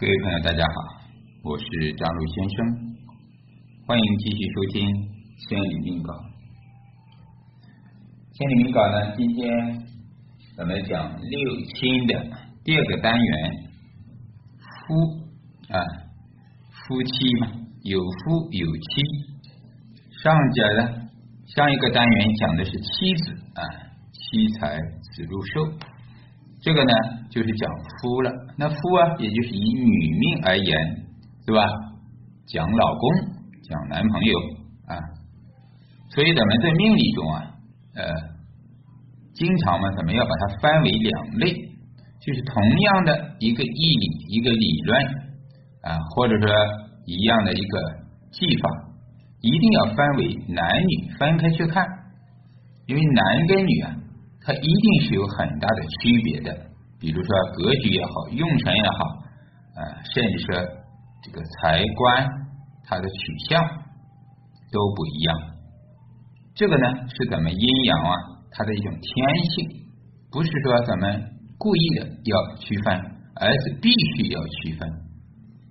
各位朋友，大家好，我是张璐先生，欢迎继续收听《千里命稿》。《千里命稿》呢，今天咱们讲六亲的第二个单元，夫啊，夫妻嘛，有夫有妻。上节呢，上一个单元讲的是妻子啊，妻财子禄寿。这个呢，就是讲夫了。那夫啊，也就是以女命而言，对吧？讲老公，讲男朋友啊。所以咱们在命理中啊，呃，经常嘛，咱们要把它分为两类，就是同样的一个义理、一个理论啊，或者说一样的一个技法，一定要分为男女分开去看，因为男跟女啊。它一定是有很大的区别的，比如说格局也好，用神也好，啊，甚至说这个财官它的取向都不一样。这个呢是咱们阴阳啊它的一种天性，不是说咱们故意的要区分，而是必须要区分。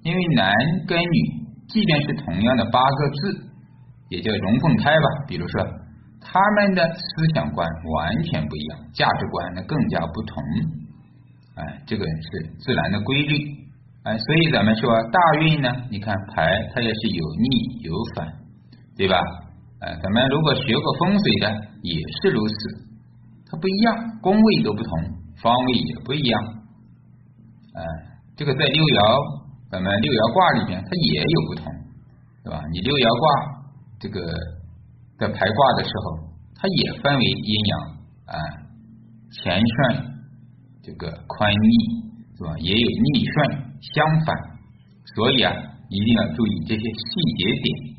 因为男跟女，即便是同样的八个字，也叫龙凤胎吧，比如说。他们的思想观完全不一样，价值观呢更加不同，哎，这个是自然的规律，哎，所以咱们说大运呢，你看牌它也是有逆有反，对吧？哎，咱们如果学过风水的也是如此，它不一样，宫位都不同，方位也不一样，哎，这个在六爻，咱们六爻卦里边它也有不同，对吧？你六爻卦这个。在排卦的时候，它也分为阴阳啊，乾顺这个宽逆是吧？也有逆顺相反，所以啊，一定要注意这些细节点。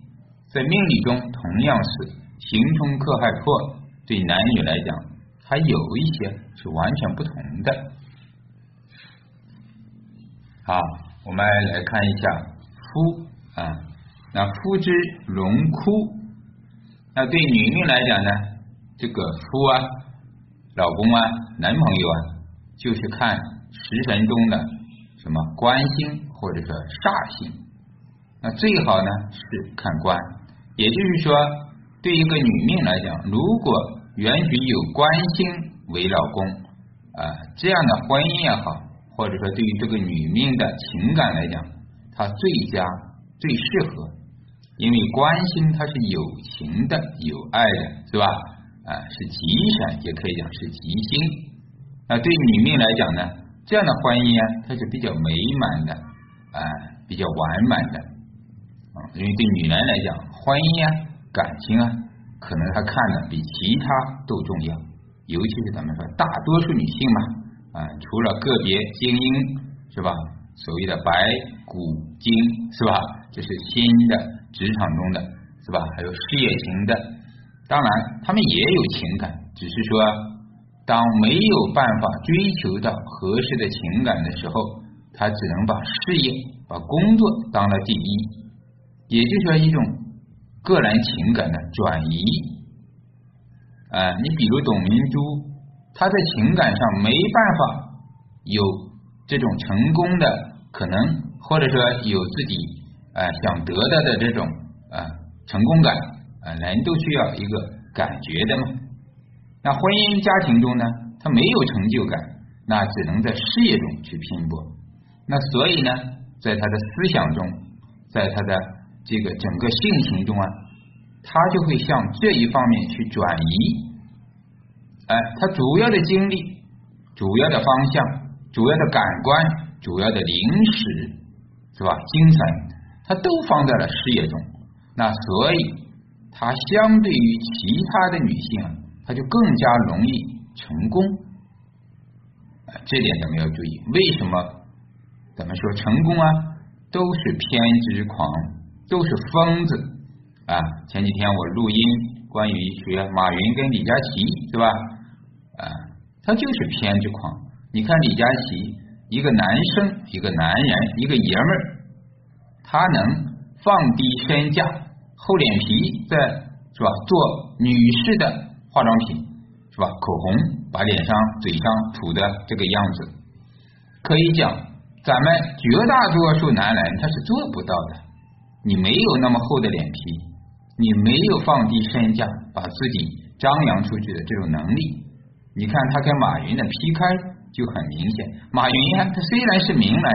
在命理中，同样是刑冲克害破，对男女来讲，它有一些是完全不同的。好，我们来看一下夫啊，那夫之荣枯。那对女命来讲呢，这个夫啊、老公啊、男朋友啊，就是看食神中的什么官星或者说煞星。那最好呢是看官，也就是说，对一个女命来讲，如果原局有官星为老公啊，这样的婚姻也好，或者说对于这个女命的情感来讲，它最佳最适合。因为官星它是有情的、有爱的，是吧？啊，是吉神，也可以讲是吉星。那对女命来讲呢，这样的婚姻啊，它是比较美满的，啊，比较完满的。啊，因为对女人来讲，婚姻啊、感情啊，可能她看的比其他都重要。尤其是咱们说大多数女性嘛，啊，除了个别精英，是吧？所谓的白骨精，是吧？这是新的。职场中的是吧？还有事业型的，当然他们也有情感，只是说当没有办法追求到合适的情感的时候，他只能把事业、把工作当了第一，也就是说一种个人情感的转移。啊，你比如董明珠，她在情感上没办法有这种成功的可能，或者说有自己。啊，想得到的这种啊成功感啊，人都需要一个感觉的嘛。那婚姻家庭中呢，他没有成就感，那只能在事业中去拼搏。那所以呢，在他的思想中，在他的这个整个性情中啊，他就会向这一方面去转移。哎，他主要的精力、主要的方向、主要的感官、主要的灵识，是吧？精神。他都放在了事业中，那所以他相对于其他的女性，他就更加容易成功。啊，这点咱们要注意。为什么咱们说成功啊，都是偏执狂，都是疯子啊？前几天我录音关于学马云跟李佳琦，是吧？啊，他就是偏执狂。你看李佳琦，一个男生，一个男人，一个爷们儿。他能放低身价，厚脸皮，在是吧？做女士的化妆品，是吧？口红，把脸上、嘴上涂的这个样子，可以讲咱们绝大多数男人他是做不到的。你没有那么厚的脸皮，你没有放低身价把自己张扬出去的这种能力。你看他跟马云的 PK 就很明显。马云呀，他虽然是名人，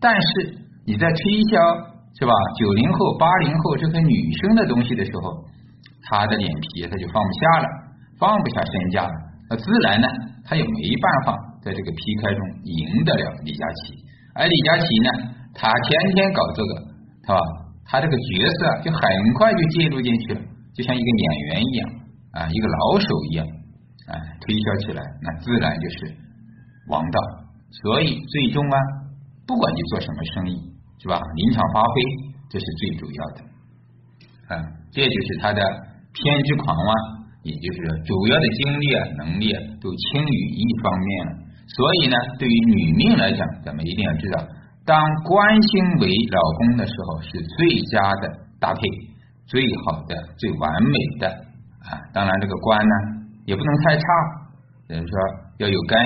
但是你在推销是吧？九零后、八零后这个女生的东西的时候，他的脸皮他就放不下了，放不下身价。那自然呢，他也没办法在这个 PK 中赢得了李佳琦。而李佳琦呢，他天天搞这个，是吧？他这个角色就很快就介入进去了，就像一个演员一样啊，一个老手一样啊，推销起来那自然就是王道。所以最终啊，不管你做什么生意，是吧？临场发挥这是最主要的啊，这就是他的偏执狂啊，也就是主要的精力啊、能力啊都倾于一方面了。所以呢，对于女命来讲，咱们一定要知道。当官星为老公的时候，是最佳的搭配，最好的、最完美的啊！当然，这个官呢也不能太差，等于说要有根，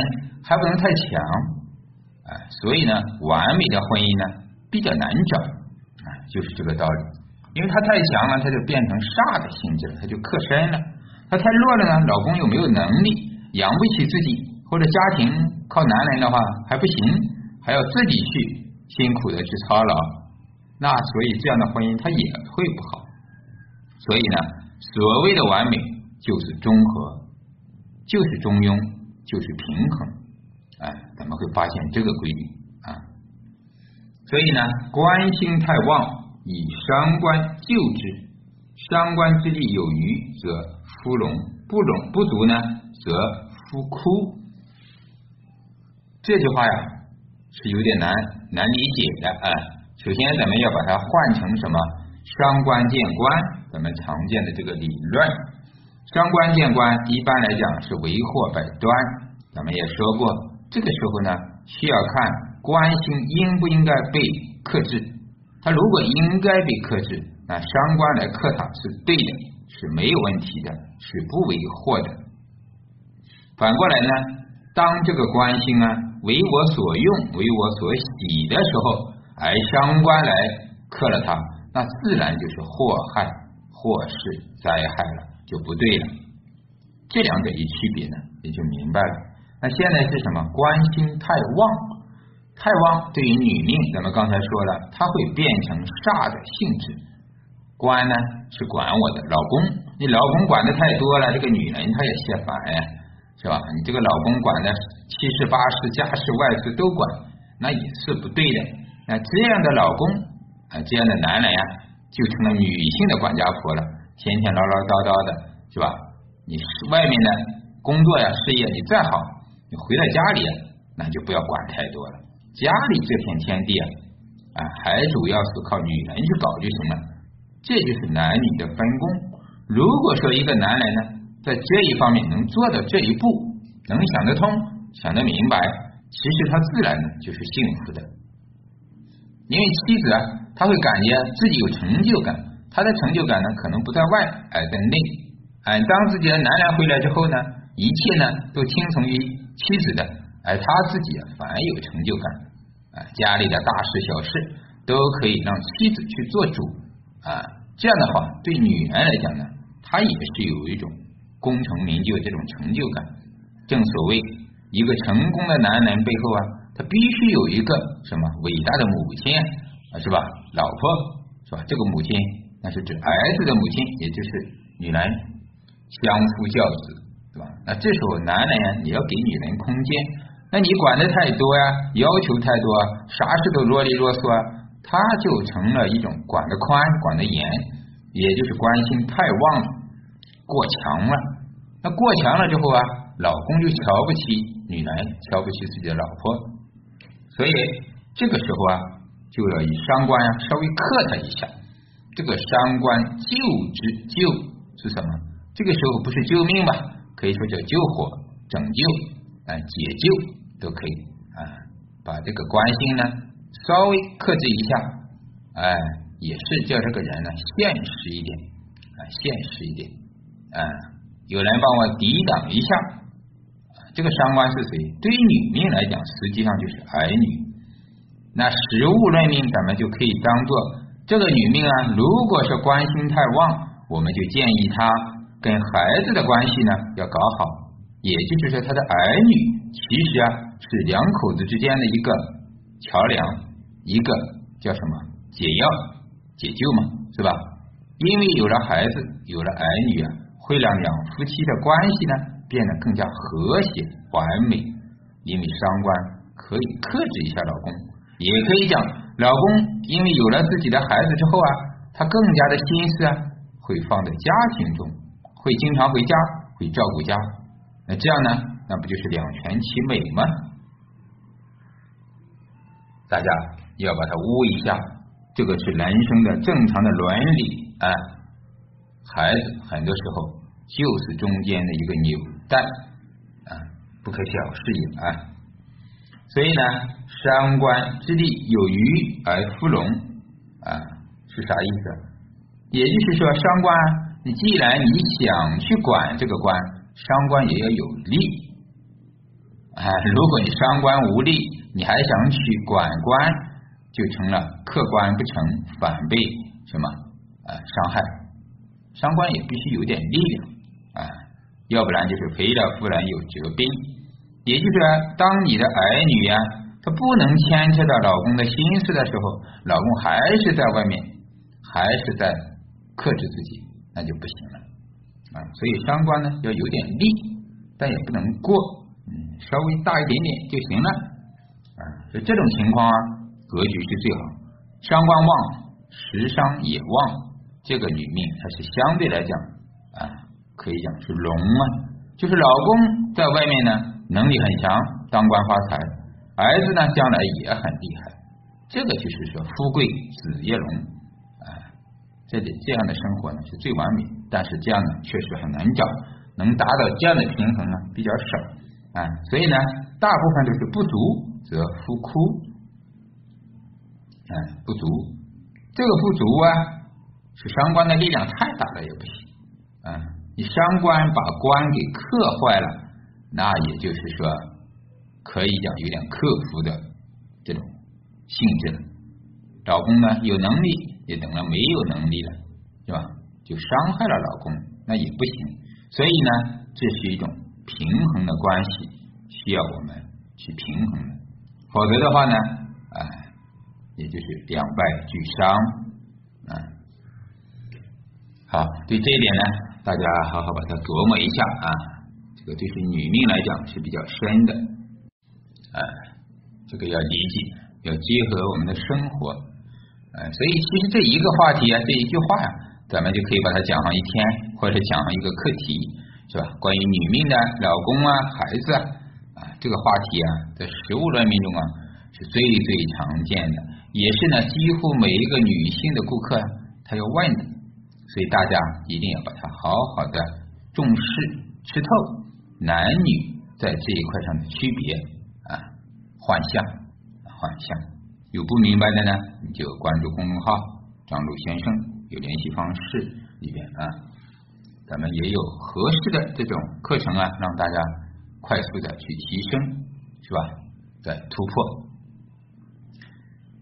还不能太强啊。所以呢，完美的婚姻呢比较难找啊，就是这个道理。因为他太强了，他就变成煞的性质了，他就克身了；他太弱了呢，老公又没有能力养不起自己，或者家庭靠男人的话还不行，还要自己去。辛苦的去操劳，那所以这样的婚姻它也会不好。所以呢，所谓的完美就是中和，就是中庸，就是平衡。哎，咱们会发现这个规律啊。所以呢，官星太旺，以伤官救之。伤官之力有余，则夫荣；不荣不足呢，则夫枯。这句话呀。是有点难难理解的啊。首先，咱们要把它换成什么？伤官见官，咱们常见的这个理论。伤官见官，一般来讲是为祸百端。咱们也说过，这个时候呢，需要看官星应不应该被克制。它如果应该被克制，那伤官来克它是对的，是没有问题的，是不为祸的。反过来呢，当这个官星啊。为我所用，为我所喜的时候，而伤官来克了他，那自然就是祸害、祸事、灾害了，就不对了。这两者一区别呢，也就明白了。那现在是什么？官星太旺，太旺对于女命，咱们刚才说了，它会变成煞的性质。官呢是管我的老公，你老公管的太多了，这个女人她也嫌烦呀。是吧？你这个老公管的七事八事、家事外事都管，那也是不对的。那这样的老公啊，这样的男人呀，就成了女性的管家婆了，天天唠唠叨叨的，是吧？你外面的工作呀、事业你再好，你回到家里，那就不要管太多了。家里这片天地啊，啊，还主要是靠女人去搞就行了。这就是男女的分工。如果说一个男人呢，在这一方面能做到这一步，能想得通、想得明白，其实他自然就是幸福的。因为妻子啊，他会感觉自己有成就感，他的成就感呢，可能不在外，而在内。哎，当自己的男人回来之后呢，一切呢都听从于妻子的，而他自己啊反而有成就感。啊，家里的大事小事都可以让妻子去做主。啊，这样的话，对女人来讲呢，她也是有一种。功成名就这种成就感，正所谓一个成功的男人背后啊，他必须有一个什么伟大的母亲啊，是吧？老婆是吧？这个母亲那是指儿子的母亲，也就是女人，相夫教子，对吧？那这时候男人呀，你要给女人空间，那你管的太多呀，要求太多，啊啥事都啰里啰嗦啊，他就成了一种管得宽，管得严，也就是关心太旺了，过强了。那过强了之后啊，老公就瞧不起女人，瞧不起自己的老婆，所以这个时候啊，就要以伤官啊稍微克他一下。这个伤官救之，救是什么？这个时候不是救命吧？可以说叫救火、拯救啊、解救都可以啊。把这个关心呢稍微克制一下，哎，也是叫这个人呢现实一点啊，现实一点啊。有人帮我抵挡一下，这个伤官是谁？对于女命来讲，实际上就是儿女。那食物论命，咱们就可以当做这个女命啊。如果是官星太旺，我们就建议她跟孩子的关系呢要搞好，也就是说她的儿女其实啊是两口子之间的一个桥梁，一个叫什么解药解救嘛，是吧？因为有了孩子，有了儿女啊，会让两夫妻的关系呢变得更加和谐完美。因为伤官可以克制一下老公，也可以讲老公因为有了自己的孩子之后啊，他更加的心思啊会放在家庭中，会经常回家，会照顾家。那这样呢，那不就是两全其美吗？大家要把它捂一下，这个是人生的正常的伦理。啊，孩子很多时候就是中间的一个纽带啊，不可小视也啊。所以呢，伤官之地有余而夫荣啊，是啥意思？也就是说，伤官，你既然你想去管这个官，伤官也要有力啊。如果你伤官无力，你还想去管官，就成了客观不成，反被什么？啊，伤害伤官也必须有点力量啊，要不然就是赔了夫人有折兵。也就是，当你的儿女呀，他不能牵扯到老公的心思的时候，老公还是在外面，还是在克制自己，那就不行了啊。所以伤官呢要有点力，但也不能过，嗯，稍微大一点点就行了啊。所以这种情况啊，格局是最好，伤官旺，食伤也旺。这个女命它是相对来讲啊，可以讲是龙啊，就是老公在外面呢能力很强，当官发财，儿子呢将来也很厉害，这个就是说富贵子业龙啊，这里这样的生活呢是最完美，但是这样呢确实很难找，能达到这样的平衡呢比较少啊，所以呢大部分都是不足则夫枯，哎不足，这个不足啊。是伤官的力量太大了也不行，啊，你伤官把官给克坏了，那也就是说可以讲有点克服的这种性质了。老公呢有能力，也等于没有能力了，是吧？就伤害了老公，那也不行。所以呢，这是一种平衡的关系，需要我们去平衡的，否则的话呢，啊，也就是两败俱伤，啊。好，对这一点呢，大家好好把它琢磨一下啊。这个对是女命来讲是比较深的，啊，这个要理解，要结合我们的生活，啊，所以其实这一个话题啊，这一句话呀，咱们就可以把它讲上一天，或者讲上一个课题，是吧？关于女命的老公啊、孩子啊，啊，这个话题啊，在食物论命中啊，是最最常见的，也是呢，几乎每一个女性的顾客她要问的。所以大家一定要把它好好的重视吃透男女在这一块上的区别啊，幻象幻象，有不明白的呢，你就关注公众号张璐先生有联系方式里边啊，咱们也有合适的这种课程啊，让大家快速的去提升，是吧？在突破。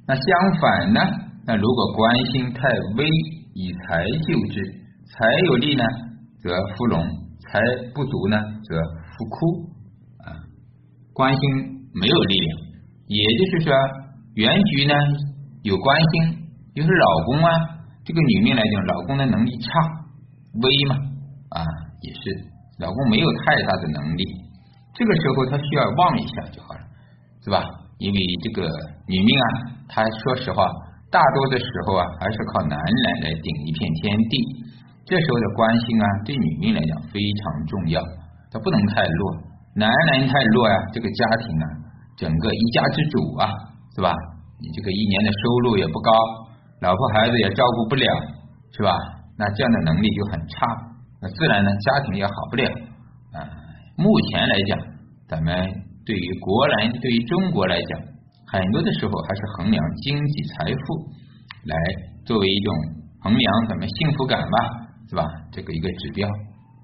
那相反呢，那如果关心太微。以财救之，财有力呢，则夫荣；财不足呢，则夫枯。啊，官星没有力量，也就是说，原局呢有官星，就是老公啊，这个女命来讲，老公的能力差，微嘛，啊，也是老公没有太大的能力，这个时候他需要旺一下就好了，是吧？因为这个女命啊，她说实话。大多的时候啊，还是靠男人来顶一片天地。这时候的关心啊，对女命来讲非常重要，他不能太弱。男人太弱呀，这个家庭啊，整个一家之主啊，是吧？你这个一年的收入也不高，老婆孩子也照顾不了，是吧？那这样的能力就很差，那自然呢，家庭也好不了啊。目前来讲，咱们对于国人，对于中国来讲。很多的时候还是衡量经济财富来作为一种衡量咱们幸福感吧，是吧？这个一个指标，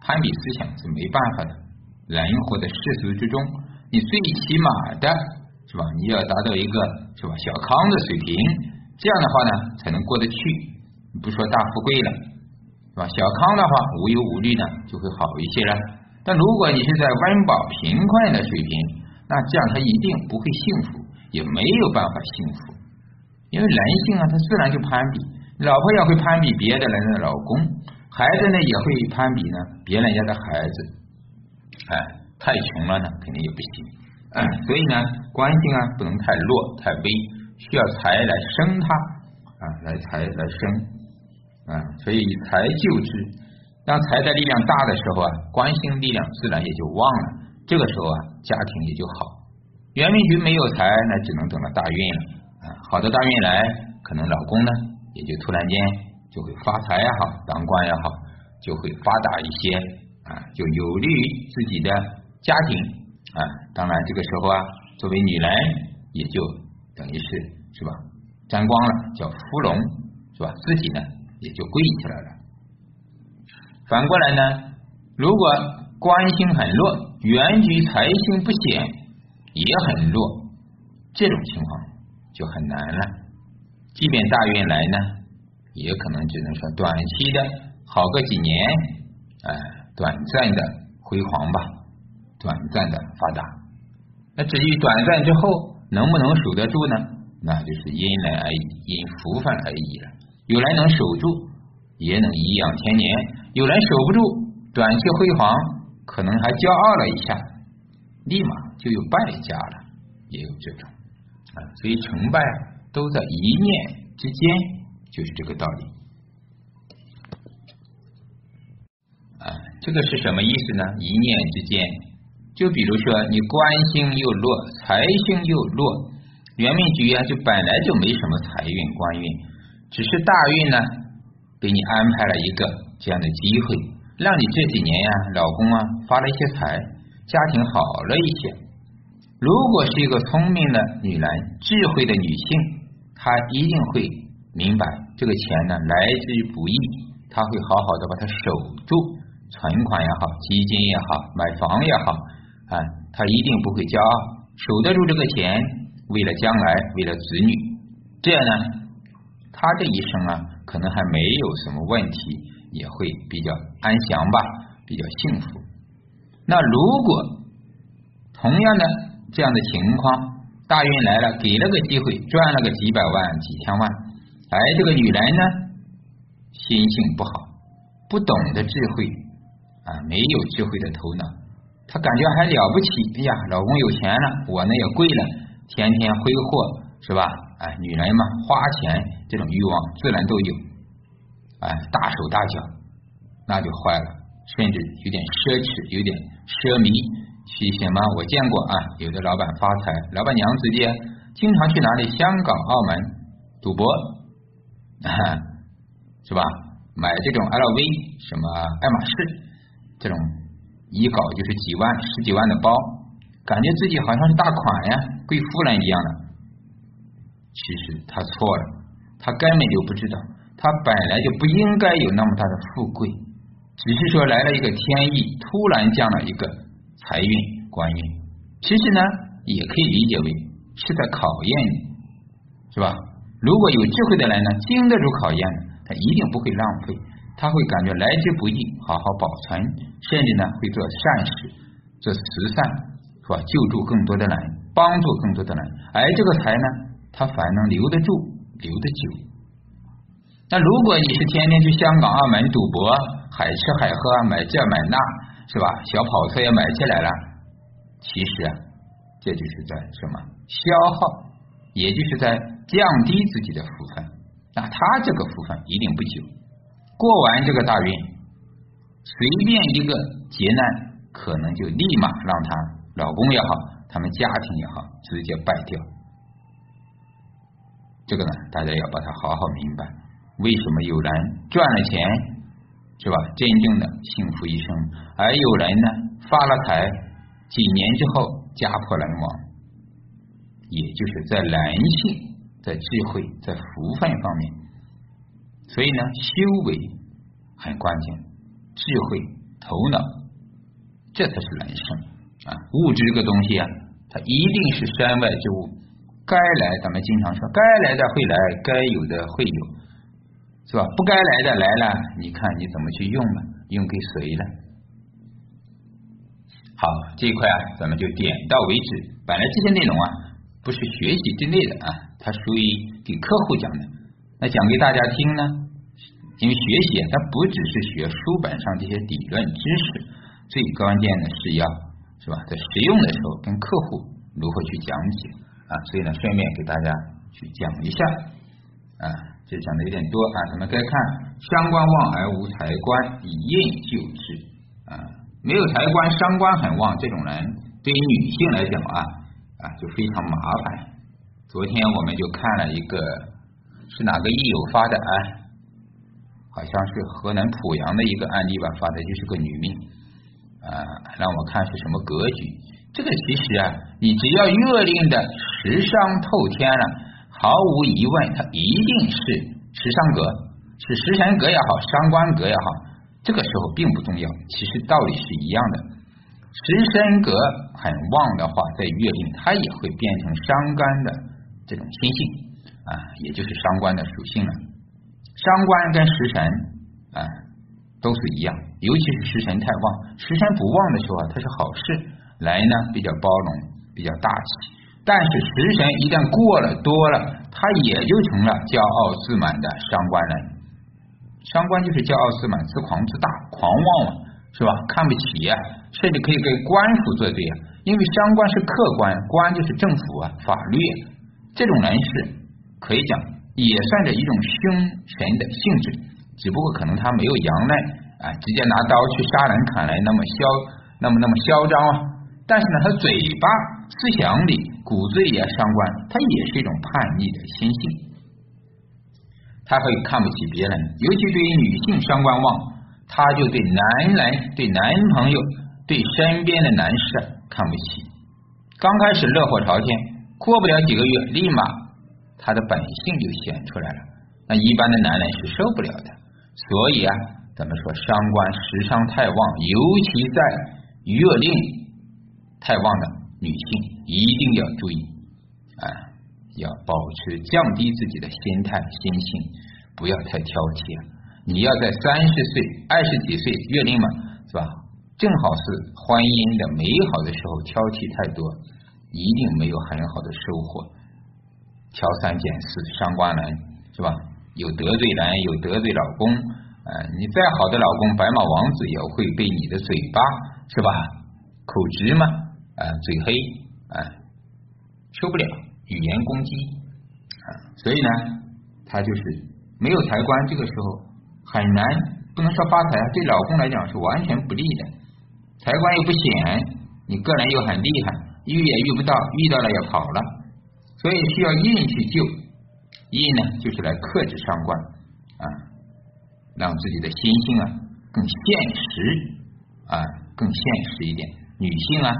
攀比思想是没办法的。人活在世俗之中，你最起码的是吧？你要达到一个是吧小康的水平，这样的话呢才能过得去。不说大富贵了，是吧？小康的话无忧无虑呢就会好一些了。但如果你是在温饱贫困的水平，那这样他一定不会幸福，也没有办法幸福。因为人性啊，他自然就攀比，老婆也会攀比别的人的老公，孩子呢也会攀比呢别人家的孩子。哎，太穷了呢，肯定也不行。所以呢，关心啊不能太弱太微，需要财来生它啊，来财来生啊，所以财救之。当财的力量大的时候啊，官星力量自然也就旺了，这个时候啊，家庭也就好。元明局没有财，那只能等到大运了啊，好的大运来，可能老公呢也就突然间就会发财也好，当官也好，就会发达一些啊，就有利于自己的家庭。啊，当然这个时候啊，作为女人也就等于是是吧，沾光了，叫芙蓉是吧？自己呢也就贵起来了。反过来呢，如果官星很弱，原局财星不显也很弱，这种情况就很难了。即便大运来呢，也可能只能说短期的好个几年，哎，短暂的辉煌吧。短暂的发达，那至于短暂之后能不能守得住呢？那就是因人而异，因福分而异了。有人能守住，也能颐养天年；有人守不住，短期辉煌，可能还骄傲了一下，立马就有败家了，也有这种啊。所以成败都在一念之间，就是这个道理啊。这个是什么意思呢？一念之间。就比如说，你官星又弱，财星又弱，元命局啊，就本来就没什么财运、官运，只是大运呢，给你安排了一个这样的机会，让你这几年呀，老公啊发了一些财，家庭好了一些。如果是一个聪明的女人、智慧的女性，她一定会明白这个钱呢来之不易，她会好好的把它守住，存款也好，基金也好，买房也好。啊，她一定不会骄傲，守得住这个钱，为了将来，为了子女，这样呢，他这一生啊，可能还没有什么问题，也会比较安详吧，比较幸福。那如果同样的这样的情况，大运来了，给了个机会，赚了个几百万、几千万，哎这个女人呢，心性不好，不懂得智慧啊，没有智慧的头脑。她感觉还了不起，哎呀，老公有钱了，我呢也贵了，天天挥霍是吧？哎，女人嘛，花钱这种欲望自然都有，哎，大手大脚，那就坏了，甚至有点奢侈，有点奢靡。去什么？我见过啊，有的老板发财，老板娘直接经常去哪里？香港、澳门赌博，是吧？买这种 LV，什么爱马仕这种。一搞就是几万、十几万的包，感觉自己好像是大款呀，贵妇人一样的。其实他错了，他根本就不知道，他本来就不应该有那么大的富贵，只是说来了一个天意，突然降了一个财运、官运。其实呢，也可以理解为是在考验你，是吧？如果有智慧的人呢，经得住考验，他一定不会浪费。他会感觉来之不易，好好保存，甚至呢会做善事，做慈善，是吧？救助更多的人，帮助更多的人，而这个财呢，他反而能留得住，留得久。那如果你是天天去香港、澳门赌博，海吃海喝，买这买那，是吧？小跑车也买起来了，其实啊，这就是在什么消耗，也就是在降低自己的福分。那他这个福分一定不久。过完这个大运，随便一个劫难，可能就立马让她老公也好，他们家庭也好，直接败掉。这个呢，大家要把它好好明白。为什么有人赚了钱，是吧？真正的幸福一生，而有人呢，发了财，几年之后家破人亡。也就是在人性、在智慧、在福分方面。所以呢，修为很关键，智慧、头脑，这才是人生啊！物质这个东西啊，它一定是身外之物，该来咱们经常说，该来的会来，该有的会有，是吧？不该来的来了，你看你怎么去用呢？用给谁了？好，这一块啊，咱们就点到为止。本来这些内容啊，不是学习之类的啊，它属于给客户讲的。那讲给大家听呢，因为学习它不只是学书本上这些理论知识，最关键的是要是吧，在实用的时候跟客户如何去讲解啊。所以呢，顺便给大家去讲一下啊，这讲的有点多啊。咱们再看伤官旺而无财官，以应就之啊，没有财官，伤官很旺，这种人对于女性来讲啊。啊，就非常麻烦。昨天我们就看了一个，是哪个益友发的啊？好像是河南濮阳的一个案例吧，发的就是个女命啊，让我看是什么格局。这个其实啊，你只要月令的食伤透天了，毫无疑问，它一定是食伤格，是食神格也好，伤官格也好，这个时候并不重要，其实道理是一样的。食神格很旺的话，在月令它也会变成伤官的这种心性啊，也就是伤官的属性了。伤官跟食神啊都是一样，尤其是食神太旺，食神不旺的时候啊，它是好事来呢，比较包容，比较大气。但是食神一旦过了多了，他也就成了骄傲自满的伤官了。伤官就是骄傲自满、自狂自大、狂妄嘛，是吧？看不起呀。甚至可以跟官府作对啊，因为伤官是客观，官就是政府啊，法律。这种人是可以讲也算着一种凶神的性质，只不过可能他没有阳脉啊，直接拿刀去杀人砍来那么嚣，那么那么嚣张啊。但是呢，他嘴巴思想里骨子里啊，伤官他也是一种叛逆的心性，他会看不起别人，尤其对于女性伤官旺，他就对男人对男朋友。对身边的男士看不起，刚开始热火朝天，过不了几个月，立马他的本性就显出来了。那一般的男人是受不了的，所以啊，咱们说伤官食伤太旺，尤其在月令太旺的女性，一定要注意啊，要保持降低自己的心态心性，不要太挑剔。你要在三十岁、二十几岁月令嘛，是吧？正好是婚姻的美好的时候，挑剔太多，一定没有很好的收获。挑三拣四，伤官人是吧？有得罪人，有得罪老公，啊，你再好的老公，白马王子也会被你的嘴巴是吧？口直嘛，啊，嘴黑啊，受不了语言攻击啊，所以呢，他就是没有财官，这个时候很难，不能说发财，对老公来讲是完全不利的。财官又不显，你个人又很厉害，遇也遇不到，遇到了也跑了，所以需要印去救。印呢，就是来克制伤官啊，让自己的心性啊更现实啊，更现实一点。女性啊，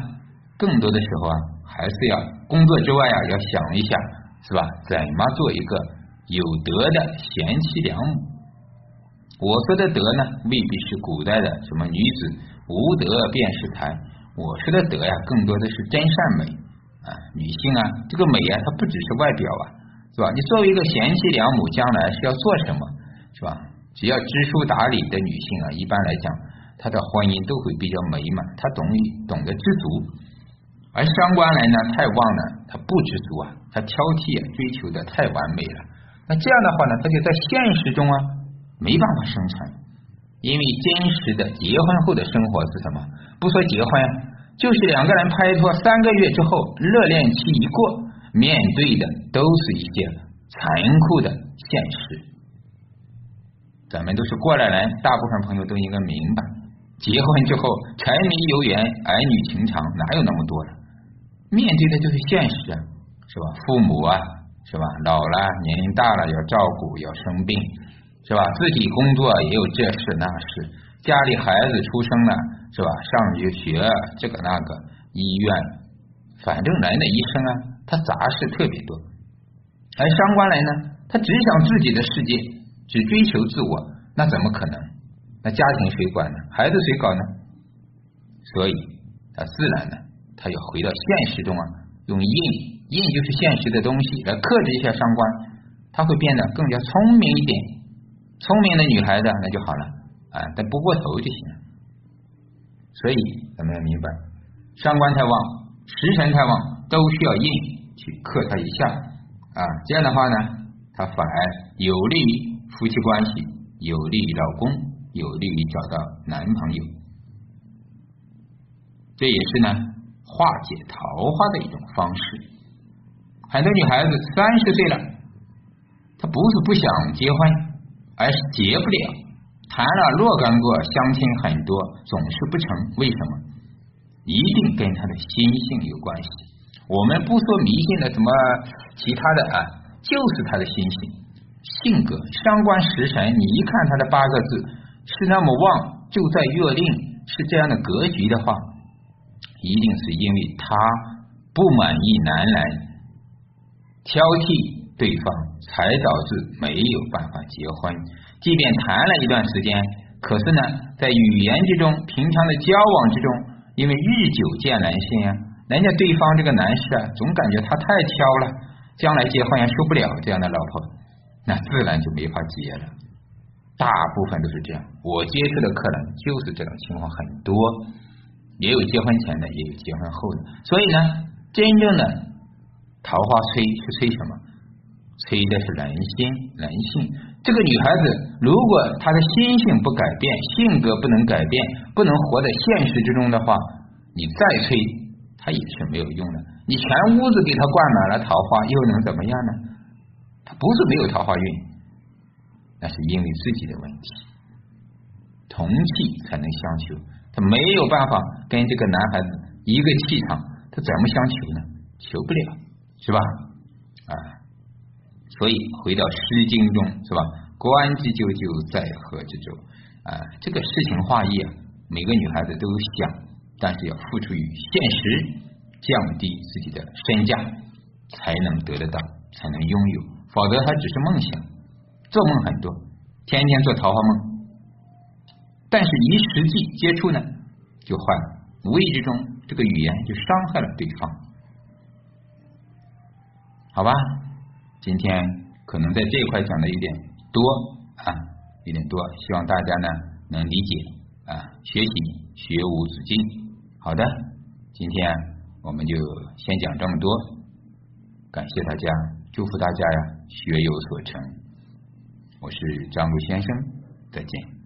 更多的时候啊，还是要工作之外啊，要想一下，是吧？怎么做一个有德的贤妻良母？我说的德呢，未必是古代的什么女子。无德便是才，我说的德呀，更多的是真善美啊。女性啊，这个美啊，它不只是外表啊，是吧？你作为一个贤妻良母，将来是要做什么，是吧？只要知书达理的女性啊，一般来讲，她的婚姻都会比较美满，她懂懂得知足。而伤官人呢，太旺呢，他不知足啊，他挑剔啊，追求的太完美了。那这样的话呢，他就在现实中啊，没办法生存。因为真实的结婚后的生活是什么？不说结婚，就是两个人拍拖三个月之后，热恋期一过，面对的都是一些残酷的现实。咱们都是过来人，大部分朋友都应该明白，结婚之后柴米油盐、儿女情长哪有那么多了？面对的就是现实啊，是吧？父母啊，是吧？老了，年龄大了，要照顾，要生病。是吧？自己工作也有这事那事，家里孩子出生了，是吧？上学学这个那个，医院，反正人的一生啊，他杂事特别多。而伤官来呢，他只想自己的世界，只追求自我，那怎么可能？那家庭谁管呢？孩子谁搞呢？所以他自然呢，他要回到现实中啊，用印，印就是现实的东西来克制一下伤官，他会变得更加聪明一点。聪明的女孩子那就好了啊，但不过头就行了。所以咱们要明白，伤官太旺、食神太旺，都需要印去克他一下啊。这样的话呢，他反而有利于夫妻关系，有利于老公，有利于找到男朋友。这也是呢化解桃花的一种方式。很多女孩子三十岁了，她不是不想结婚，而是结不了。谈了若干个相亲，很多总是不成。为什么？一定跟她的心性有关系。我们不说迷信的什么其他的啊，就是她的心性、性格、伤官时辰。你一看她的八个字是那么旺，就在月令是这样的格局的话。一定是因为他不满意男人，挑剔对方，才导致没有办法结婚。即便谈了一段时间，可是呢，在语言之中，平常的交往之中，因为日久见人心啊，人家对方这个男士啊，总感觉他太挑了，将来结婚也受不了这样的老婆，那自然就没法结了。大部分都是这样，我接触的客人就是这种情况很多。也有结婚前的，也有结婚后的，所以呢，真正的桃花催是催什么？催的是人心、人性。这个女孩子，如果她的心性不改变，性格不能改变，不能活在现实之中的话，你再催，她也是没有用的。你全屋子给她灌满了桃花，又能怎么样呢？她不是没有桃花运，那是因为自己的问题，同气才能相求。他没有办法跟这个男孩子一个气场，他怎么相求呢？求不了，是吧？啊，所以回到《诗经》中，是吧？观之究究，在河之洲啊，这个诗情画意啊，每个女孩子都想，但是要付出于现实，降低自己的身价，才能得得到，才能拥有，否则她只是梦想，做梦很多，天天做桃花梦。但是，一实际接触呢，就坏了。无意之中，这个语言就伤害了对方。好吧，今天可能在这一块讲的有点多啊，有点多，希望大家呢能理解啊，学习学无止境。好的，今天我们就先讲这么多，感谢大家，祝福大家呀，学有所成。我是张璐先生，再见。